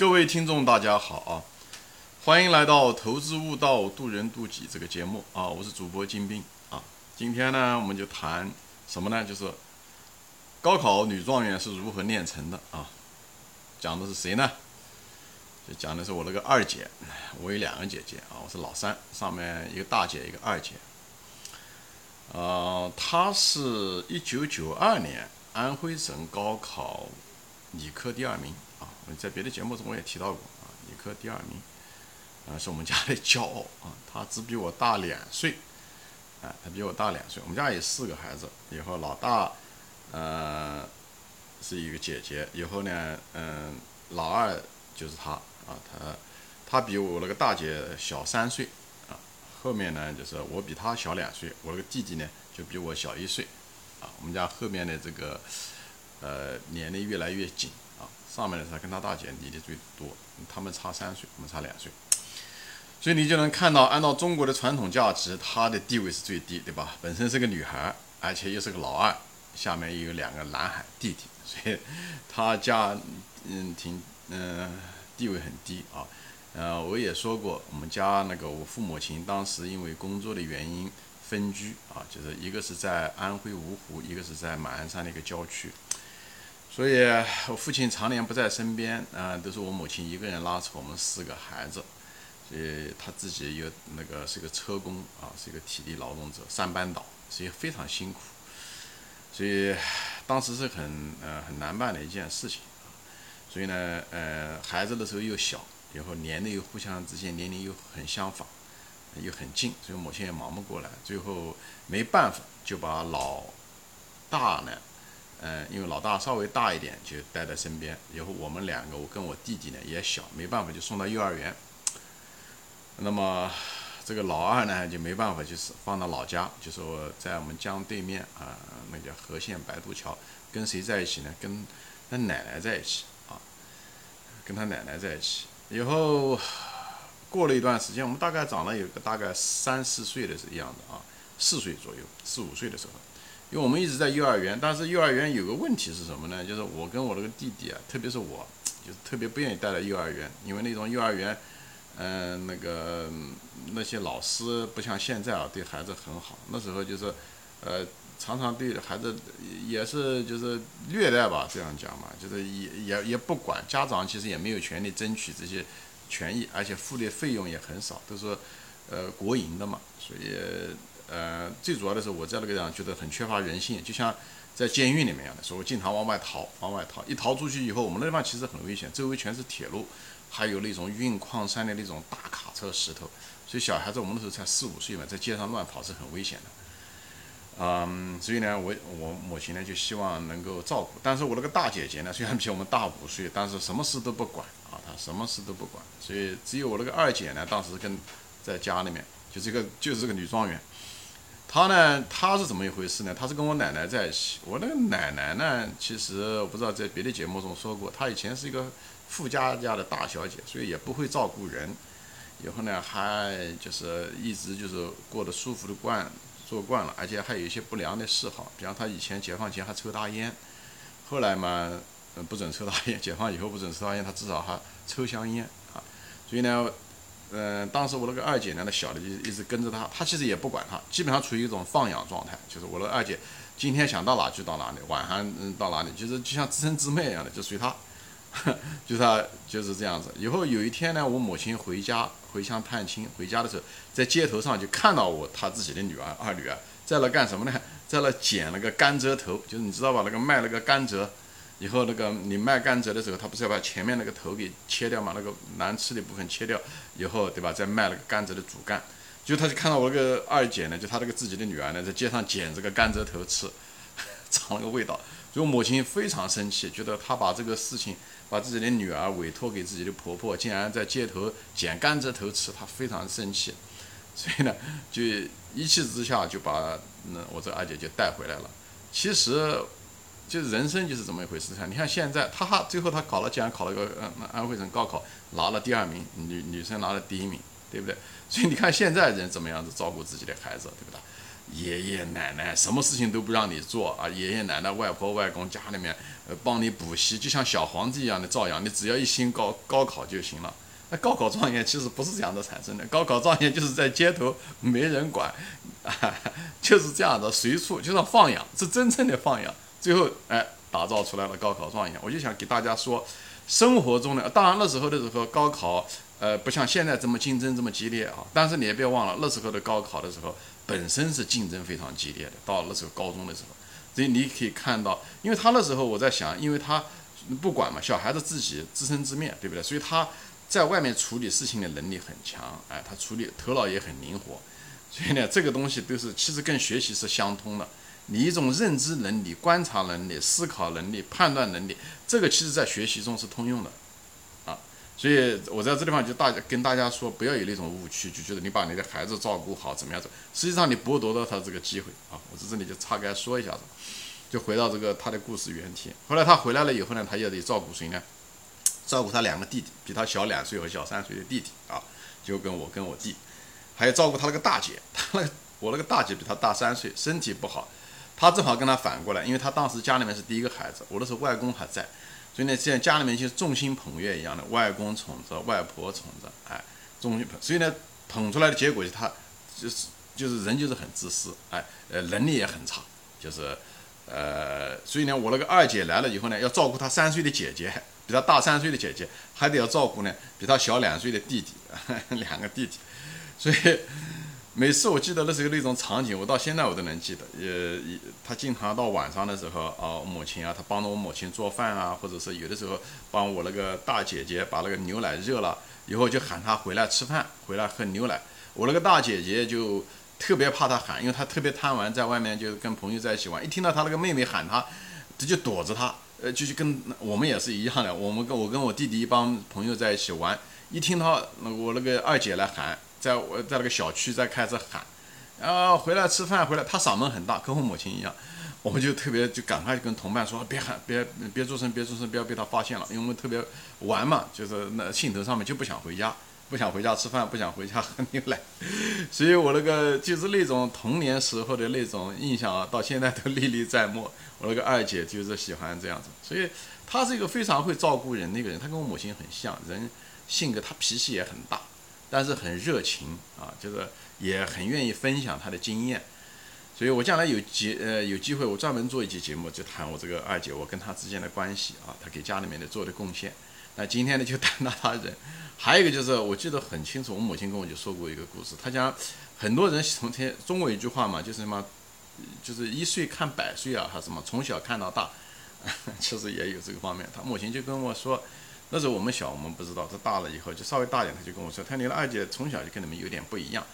各位听众，大家好啊！欢迎来到《投资悟道，渡人渡己》这个节目啊！我是主播金兵啊。今天呢，我们就谈什么呢？就是高考女状元是如何炼成的啊？讲的是谁呢？就讲的是我那个二姐。我有两个姐姐啊，我是老三，上面一个大姐，一个二姐。呃，她是一九九二年安徽省高考理科第二名啊。在别的节目中我也提到过啊，理科第二名，啊，是我们家的骄傲啊。他只比我大两岁，啊，他比我大两岁。我们家有四个孩子，以后老大，呃，是一个姐姐，以后呢，嗯，老二就是他啊，他他比我那个大姐小三岁啊。后面呢，就是我比他小两岁，我那个弟弟呢就比我小一岁，啊，我们家后面的这个，呃，年龄越来越紧。上面的他跟他大姐离的最多，他们差三岁，我们差两岁，所以你就能看到，按照中国的传统价值，她的地位是最低，对吧？本身是个女孩，而且又是个老二，下面又有两个男孩弟弟，所以她家嗯挺嗯地位很低啊。呃，我也说过，我们家那个我父母亲当时因为工作的原因分居啊，就是一个是在安徽芜湖，一个是在马鞍山的一个郊区，所以我父亲常年不在身边，啊，都是我母亲一个人拉扯我们四个孩子，所以他自己又那个是个车工啊，是一个体力劳动者，三班倒，所以非常辛苦，所以当时是很呃很难办的一件事情，所以呢，呃，孩子的时候又小。然后年龄又互相之间年龄又很相仿，又很近，所以母亲也忙不过来。最后没办法，就把老大呢，嗯，因为老大稍微大一点，就带在身边。以后我们两个，我跟我弟弟呢也小，没办法就送到幼儿园。那么这个老二呢就没办法，就是放到老家，就是我在我们江对面啊，那叫河县白渡桥，跟谁在一起呢？跟他奶奶在一起啊，跟他奶奶在一起。以后过了一段时间，我们大概长了有个大概三四岁的样子啊，四岁左右，四五岁的时候，因为我们一直在幼儿园，但是幼儿园有个问题是什么呢？就是我跟我那个弟弟啊，特别是我，就是特别不愿意带到幼儿园，因为那种幼儿园，嗯，那个那些老师不像现在啊，对孩子很好，那时候就是，呃。常常对孩子也是就是虐待吧，这样讲嘛，就是也也也不管家长，其实也没有权利争取这些权益，而且付的费用也很少，都是呃国营的嘛，所以呃最主要的是我在那个地方觉得很缺乏人性，就像在监狱里面一样的，所以我经常往外逃，往外逃，一逃出去以后，我们那地方其实很危险，周围全是铁路，还有那种运矿山的那种大卡车石头，所以小孩子我们那时候才四五岁嘛，在街上乱跑是很危险的。嗯，所以呢，我我母亲呢就希望能够照顾，但是我那个大姐姐呢，虽然比我们大五岁，但是什么事都不管啊，她什么事都不管，所以只有我那个二姐呢，当时跟在家里面，就这个就是这个女状元，她呢，她是怎么一回事呢？她是跟我奶奶在一起，我那个奶奶呢，其实我不知道在别的节目中说过，她以前是一个富家家的大小姐，所以也不会照顾人，以后呢，还就是一直就是过得舒服的惯。做惯了，而且还有一些不良的嗜好，比方他以前解放前还抽大烟，后来嘛，嗯，不准抽大烟，解放以后不准抽大烟，他至少还抽香烟啊。所以呢，嗯，当时我那个二姐呢，那小的就一直跟着他，他其实也不管他，基本上处于一种放养状态，就是我的二姐今天想到哪就到哪里，晚上嗯到哪里，就是就像自生自灭一样的，就随他，就他就是这样子。以后有一天呢，我母亲回家。回乡探亲，回家的时候，在街头上就看到我他自己的女儿二女儿在那干什么呢？在那捡那个甘蔗头，就是你知道吧？那个卖那个甘蔗，以后那个你卖甘蔗的时候，他不是要把前面那个头给切掉嘛？那个难吃的部分切掉以后，对吧？再卖那个甘蔗的主干。就他就看到我那个二姐呢，就他那个自己的女儿呢，在街上捡这个甘蔗头吃，尝那个味道。就母亲非常生气，觉得他把这个事情，把自己的女儿委托给自己的婆婆，竟然在街头捡甘蔗头吃，她非常生气。所以呢，就一气之下就把那我这二姐就带回来了。其实，就是人生就是这么一回事。你看现在，她最后他考了，竟然考了个嗯安徽省高考拿了第二名，女女生拿了第一名，对不对？所以你看现在人怎么样子照顾自己的孩子，对不对？爷爷奶奶什么事情都不让你做啊，爷爷奶奶、外婆、外公家里面呃帮你补习，就像小皇帝一样的照样，你只要一心高高考就行了。那高考状元其实不是这样的产生的，高考状元就是在街头没人管，就是这样的随处就像放养，是真正的放养，最后哎打造出来了高考状元。我就想给大家说，生活中的，当然那时候的时候高考。呃，不像现在这么竞争这么激烈啊！但是你也别忘了，那时候的高考的时候，本身是竞争非常激烈的。到那时候高中的时候，所以你可以看到，因为他那时候我在想，因为他不管嘛，小孩子自己自生自灭，对不对？所以他在外面处理事情的能力很强，哎，他处理头脑也很灵活。所以呢，这个东西都是其实跟学习是相通的。你一种认知能力、观察能力、思考能力、判断能力，这个其实在学习中是通用的。啊所以我在这地方就大家跟大家说，不要有那种误区，就觉得你把你的孩子照顾好怎么样子，实际上你剥夺了他这个机会啊！我在这里就岔开说一下子，就回到这个他的故事原题。后来他回来了以后呢，他又得照顾谁呢？照顾他两个弟弟，比他小两岁和小三岁的弟弟啊，就跟我跟我弟，还有照顾他那个大姐，他那我那个大姐比他大三岁，身体不好，他正好跟他反过来，因为他当时家里面是第一个孩子，我那时候外公还在。所以呢，现在家里面就是众星捧月一样的，外公宠着，外婆宠着，哎，众星捧。所以呢，捧出来的结果就他就是就是人就是很自私，哎，呃，能力也很差，就是，呃，所以呢，我那个二姐来了以后呢，要照顾她三岁的姐姐，比她大三岁的姐姐，还得要照顾呢比她小两岁的弟弟，两个弟弟，所以。每次我记得那时候那种场景，我到现在我都能记得。也也，他经常到晚上的时候啊，母亲啊，他帮着我母亲做饭啊，或者是有的时候帮我那个大姐姐把那个牛奶热了，以后就喊她回来吃饭，回来喝牛奶。我那个大姐姐就特别怕他喊，因为她特别贪玩，在外面就跟朋友在一起玩，一听到她那个妹妹喊她，她就躲着她。呃，就是跟我们也是一样的，我们跟我跟我弟弟一帮朋友在一起玩，一听到我那个二姐来喊。在我在那个小区在开始喊，然后回来吃饭回来，他嗓门很大，跟我母亲一样，我们就特别就赶快跟同伴说，别喊，别别做声，别做声，不要被他发现了，因为我们特别玩嘛，就是那兴头上面就不想回家，不想回家吃饭，不想回家喝牛奶，所以我那个就是那种童年时候的那种印象啊，到现在都历历在目。我那个二姐就是喜欢这样子，所以她是一个非常会照顾人的一个人，她跟我母亲很像，人性格她脾气也很大。但是很热情啊，就是也很愿意分享他的经验，所以我将来有节呃有机会，我专门做一期节目，就谈我这个二姐我跟她之间的关系啊，她给家里面的做的贡献。那今天呢就谈到她人，还有一个就是我记得很清楚，我母亲跟我就说过一个故事，她讲很多人从前中国一句话嘛，就是什么，就是一岁看百岁啊，还是什么从小看到大，其实也有这个方面。她母亲就跟我说。那时候我们小，我们不知道。他大了以后就稍微大点，他就跟我说：“他你的二姐从小就跟你们有点不一样。”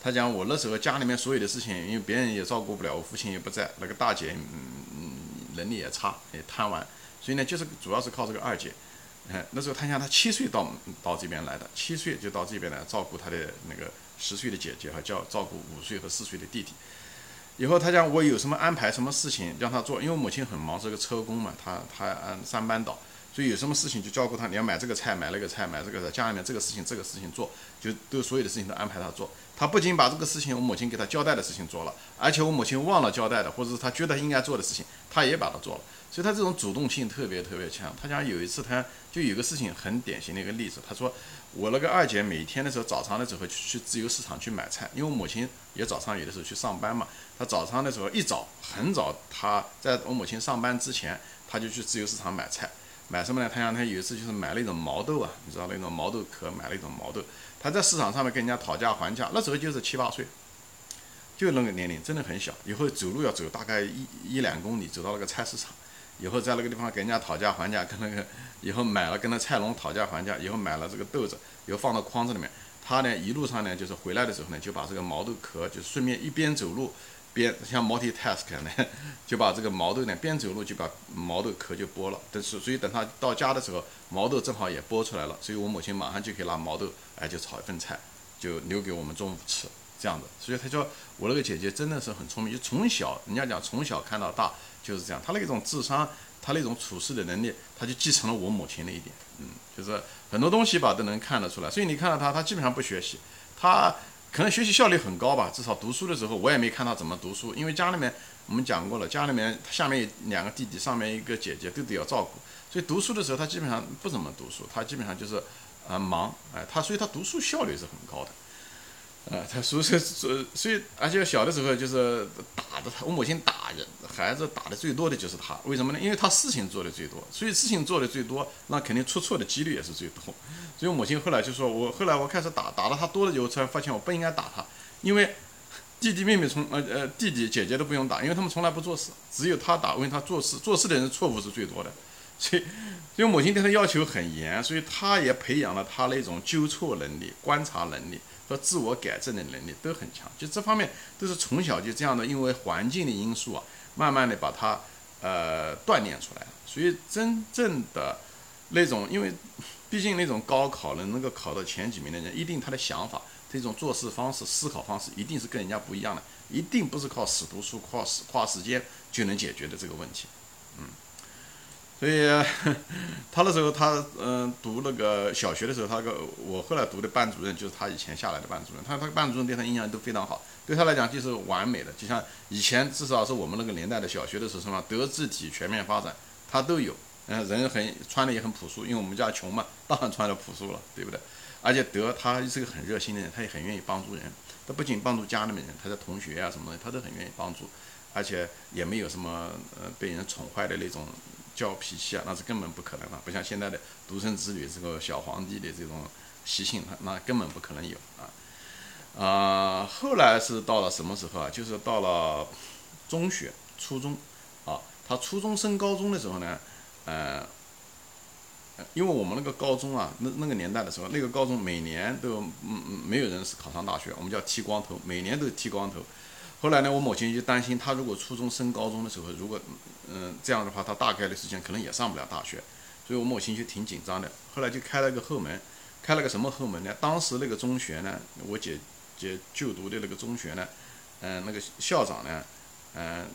他讲我那时候家里面所有的事情，因为别人也照顾不了，我父亲也不在，那个大姐嗯能力也差，也贪玩，所以呢就是主要是靠这个二姐。哎，那时候他讲他七岁到到这边来的，七岁就到这边来照顾他的那个十岁的姐姐和叫照顾五岁和四岁的弟弟。以后他讲我有什么安排什么事情让他做，因为母亲很忙，是个车工嘛，他他按三班倒。所以有什么事情就照顾他，你要买这个菜，买那个菜，买这个家里面这个事情，这个事情做，就都所有的事情都安排他做。他不仅把这个事情我母亲给他交代的事情做了，而且我母亲忘了交代的，或者是他觉得应该做的事情，他也把它做了。所以他这种主动性特别特别强。他讲有一次他就有个事情很典型的一个例子，他说我那个二姐每天的时候早上的时候去去自由市场去买菜，因为我母亲也早上有的时候去上班嘛，她早上的时候一早很早，她在我母亲上班之前，她就去自由市场买菜。买什么呢？他讲他有一次就是买了一种毛豆啊，你知道那种毛豆壳，买了一种毛豆。他在市场上面跟人家讨价还价，那时候就是七八岁，就那个年龄，真的很小。以后走路要走大概一一两公里，走到那个菜市场，以后在那个地方跟人家讨价还价，跟那个以后买了跟那菜农讨价还价，以后买了这个豆子，以后放到筐子里面。他呢一路上呢就是回来的时候呢，就把这个毛豆壳就顺便一边走路。边像 multitask 呢，就把这个毛豆呢边走路就把毛豆壳就剥了，但是所以等他到家的时候，毛豆正好也剥出来了，所以我母亲马上就可以拿毛豆，哎，就炒一份菜，就留给我们中午吃，这样的。所以他说我那个姐姐真的是很聪明，就从小人家讲从小看到大就是这样，她那种智商，她那种处事的能力，她就继承了我母亲那一点，嗯，就是很多东西吧都能看得出来。所以你看到她，她基本上不学习，她。可能学习效率很高吧，至少读书的时候我也没看他怎么读书，因为家里面我们讲过了，家里面下面两个弟弟，上面一个姐姐都得要照顾，所以读书的时候他基本上不怎么读书，他基本上就是呃忙，哎，他所以他读书效率是很高的。呃，他所以所所以，而且小的时候就是打的他，我母亲打人，孩子打的最多的就是他，为什么呢？因为他事情做的最多，所以事情做的最多，那肯定出错的几率也是最多。所以我母亲后来就说，我后来我开始打，打了他多了以后，才发现我不应该打他，因为弟弟妹妹从呃呃弟弟姐姐都不用打，因为他们从来不做事，只有他打，因为他做事，做事的人错误是最多的。所以，所以母亲对他要求很严，所以他也培养了他那种纠错能力、观察能力。和自我改正的能力都很强，就这方面都是从小就这样的，因为环境的因素啊，慢慢的把他呃锻炼出来。所以真正的那种，因为毕竟那种高考能能够考到前几名的人，一定他的想法、这种做事方式、思考方式一定是跟人家不一样的，一定不是靠死读书、靠死花时间就能解决的这个问题，嗯。所以，他那时候他嗯读那个小学的时候，他个我后来读的班主任就是他以前下来的班主任，他他班主任对他印象都非常好，对他来讲就是完美的，就像以前至少是我们那个年代的小学的时候什么德智体全面发展，他都有，嗯人很穿的也很朴素，因为我们家穷嘛，当然穿的朴素了，对不对？而且德他是个很热心的人，他也很愿意帮助人，他不仅帮助家里面人，他的同学啊什么的他都很愿意帮助，而且也没有什么呃被人宠坏的那种。犟脾气啊，那是根本不可能的，不像现在的独生子女这个小皇帝的这种习性，那根本不可能有啊。啊，后来是到了什么时候啊？就是到了中学、初中啊。他初中升高中的时候呢，呃，因为我们那个高中啊，那那个年代的时候，那个高中每年都嗯嗯没有人是考上大学，我们叫剃光头，每年都剃光头。后来呢，我母亲就担心他如果初中升高中的时候，如果嗯这样的话，他大概率时间可能也上不了大学，所以我母亲就挺紧张的。后来就开了个后门，开了个什么后门呢？当时那个中学呢，我姐姐就读的那个中学呢，嗯，那个校长呢，嗯，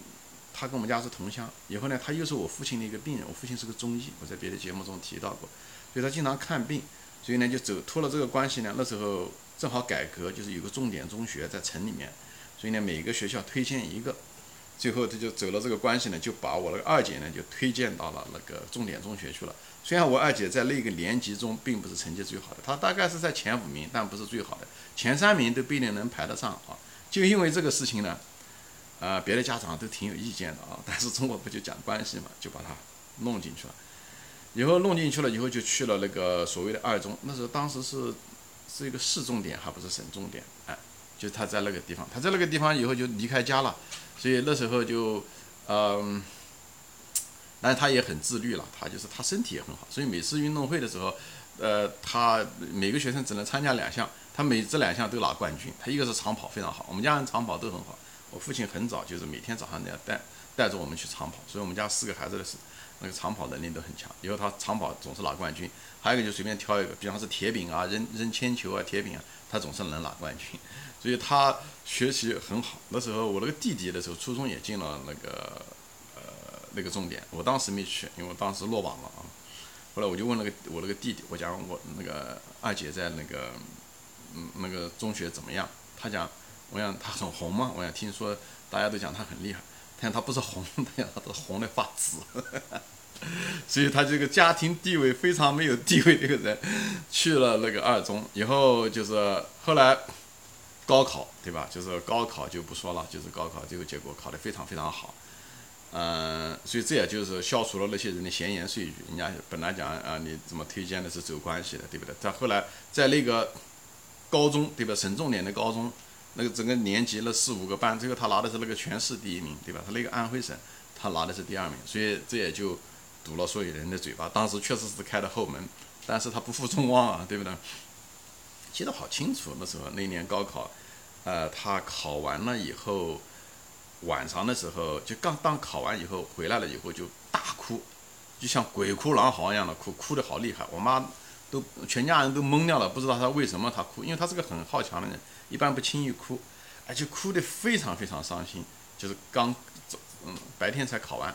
他跟我们家是同乡，以后呢，他又是我父亲的一个病人，我父亲是个中医，我在别的节目中提到过，所以他经常看病，所以呢就走托了这个关系呢，那时候正好改革，就是有个重点中学在城里面。所以呢，每个学校推荐一个，最后他就走了这个关系呢，就把我那个二姐呢就推荐到了那个重点中学去了。虽然我二姐在那个年级中并不是成绩最好的，她大概是在前五名，但不是最好的，前三名都不一定能排得上啊。就因为这个事情呢，啊，别的家长都挺有意见的啊。但是中国不就讲关系嘛，就把她弄进去了。以后弄进去了以后，就去了那个所谓的二中，那时候当时是是一个市重点，还不是省重点，哎。就他在那个地方，他在那个地方以后就离开家了，所以那时候就，嗯，但是他也很自律了，他就是他身体也很好，所以每次运动会的时候，呃，他每个学生只能参加两项，他每这两项都拿冠军。他一个是长跑非常好，我们家人长跑都很好，我父亲很早就是每天早上那样带带着我们去长跑，所以我们家四个孩子的是那个长跑能力都很强。以后他长跑总是拿冠军，还有一个就随便挑一个，比方是铁饼啊、扔扔铅球啊、铁饼啊，他总是能拿冠军。所以他学习很好。那时候我那个弟弟的时候，初中也进了那个呃那个重点，我当时没去，因为我当时落榜了啊。后来我就问那个我那个弟弟，我讲我那个二姐在那个嗯那个中学怎么样？他讲，我想他很红嘛，我想听说大家都讲他很厉害，但他不是红，他讲他是红的发紫。所以他这个家庭地位非常没有地位的一个人，去了那个二中以后，就是后来。高考对吧？就是高考就不说了，就是高考这个结果考得非常非常好，嗯，所以这也就是消除了那些人的闲言碎语。人家本来讲啊，你怎么推荐的是走关系的，对不对？但后来在那个高中对吧，省重点的高中，那个整个年级了四五个班，最后他拿的是那个全市第一名，对吧？他那个安徽省他拿的是第二名，所以这也就堵了所有人的嘴巴。当时确实是开的后门，但是他不负众望啊，对不对？记得好清楚，那时候那年高考，呃，他考完了以后，晚上的时候就刚当考完以后回来了以后就大哭，就像鬼哭狼嚎一样的哭，哭得好厉害。我妈都全家人都懵掉了，不知道他为什么他哭，因为他是个很好强的人，一般不轻易哭，而且哭得非常非常伤心。就是刚走，嗯，白天才考完，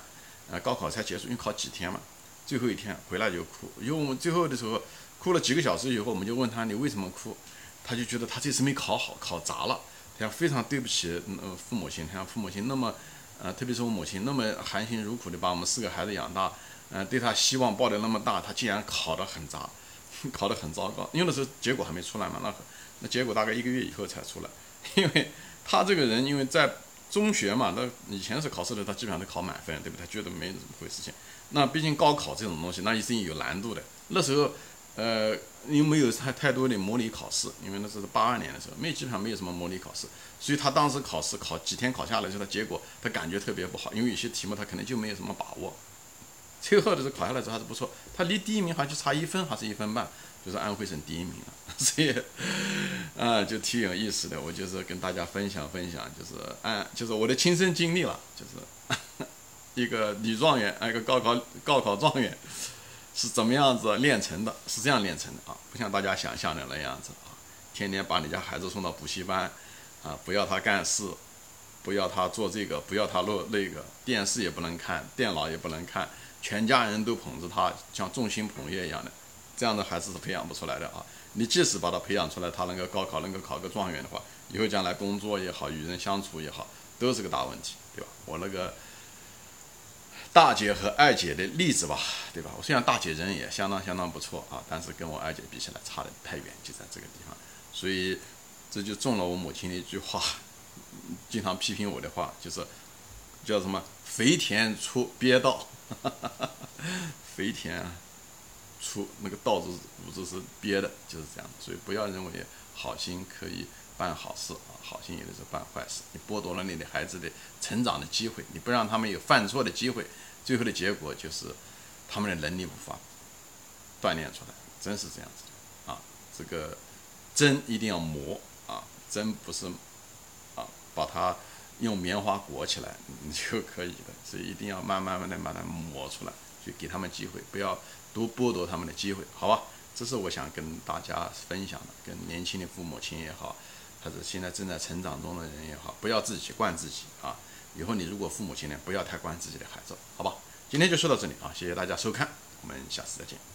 呃，高考才结束，因为考几天嘛，最后一天回来就哭，因为我们最后的时候。哭了几个小时以后，我们就问他你为什么哭？他就觉得他这次没考好，考砸了，他非常对不起呃父母亲，他父母亲那么呃，特别是我母亲那么含辛茹苦的把我们四个孩子养大，嗯，对他希望抱的那么大，他竟然考得很砸，考得很糟糕，因为那时候结果还没出来嘛，那那结果大概一个月以后才出来，因为他这个人因为在中学嘛，那以前是考试的，他基本上都考满分，对不对？他觉得没怎么回事情。那毕竟高考这种东西，那一定有难度的。那时候，呃，又没有太太多的模拟考试，因为那时候是八二年的时候，没基本上没有什么模拟考试，所以他当时考试考几天考下来之后，他结果他感觉特别不好，因为有些题目他可能就没有什么把握。最后的时候考下来之后还是不错，他离第一名还就差一分，还是一分半，就是安徽省第一名了。所以，啊，就挺有意思的。我就是跟大家分享分享，就是按就是我的亲身经历了，就是。一个女状元，一个高考高考状元，是怎么样子练成的？是这样练成的啊，不像大家想象的那样子啊，天天把你家孩子送到补习班，啊，不要他干事，不要他做这个，不要他录那个，电视也不能看，电脑也不能看，全家人都捧着他，像众星捧月一样的，这样的孩子是培养不出来的啊。你即使把他培养出来，他能够高考能够考个状元的话，以后将来工作也好，与人相处也好，都是个大问题，对吧？我那个。大姐和二姐的例子吧，对吧？我虽然大姐人也相当相当不错啊，但是跟我二姐比起来差的太远，就在这个地方，所以这就中了我母亲的一句话，经常批评我的话，就是叫什么“肥田出鳖道”，哈哈哈肥田啊出那个道字五字是憋的，就是这样。所以不要认为好心可以。办好事啊，好心有的时候办坏事。你剥夺了你的孩子的成长的机会，你不让他们有犯错的机会，最后的结果就是他们的能力无法锻炼出来，真是这样子的啊。这个针一定要磨啊，针不是啊，把它用棉花裹起来你就可以了，所以一定要慢慢慢的把它磨出来，就给他们机会，不要多剥夺他们的机会，好吧？这是我想跟大家分享的，跟年轻的父母亲也好。还是现在正在成长中的人也好，不要自己惯自己啊！以后你如果父母亲呢，不要太惯自己的孩子，好吧？今天就说到这里啊，谢谢大家收看，我们下次再见。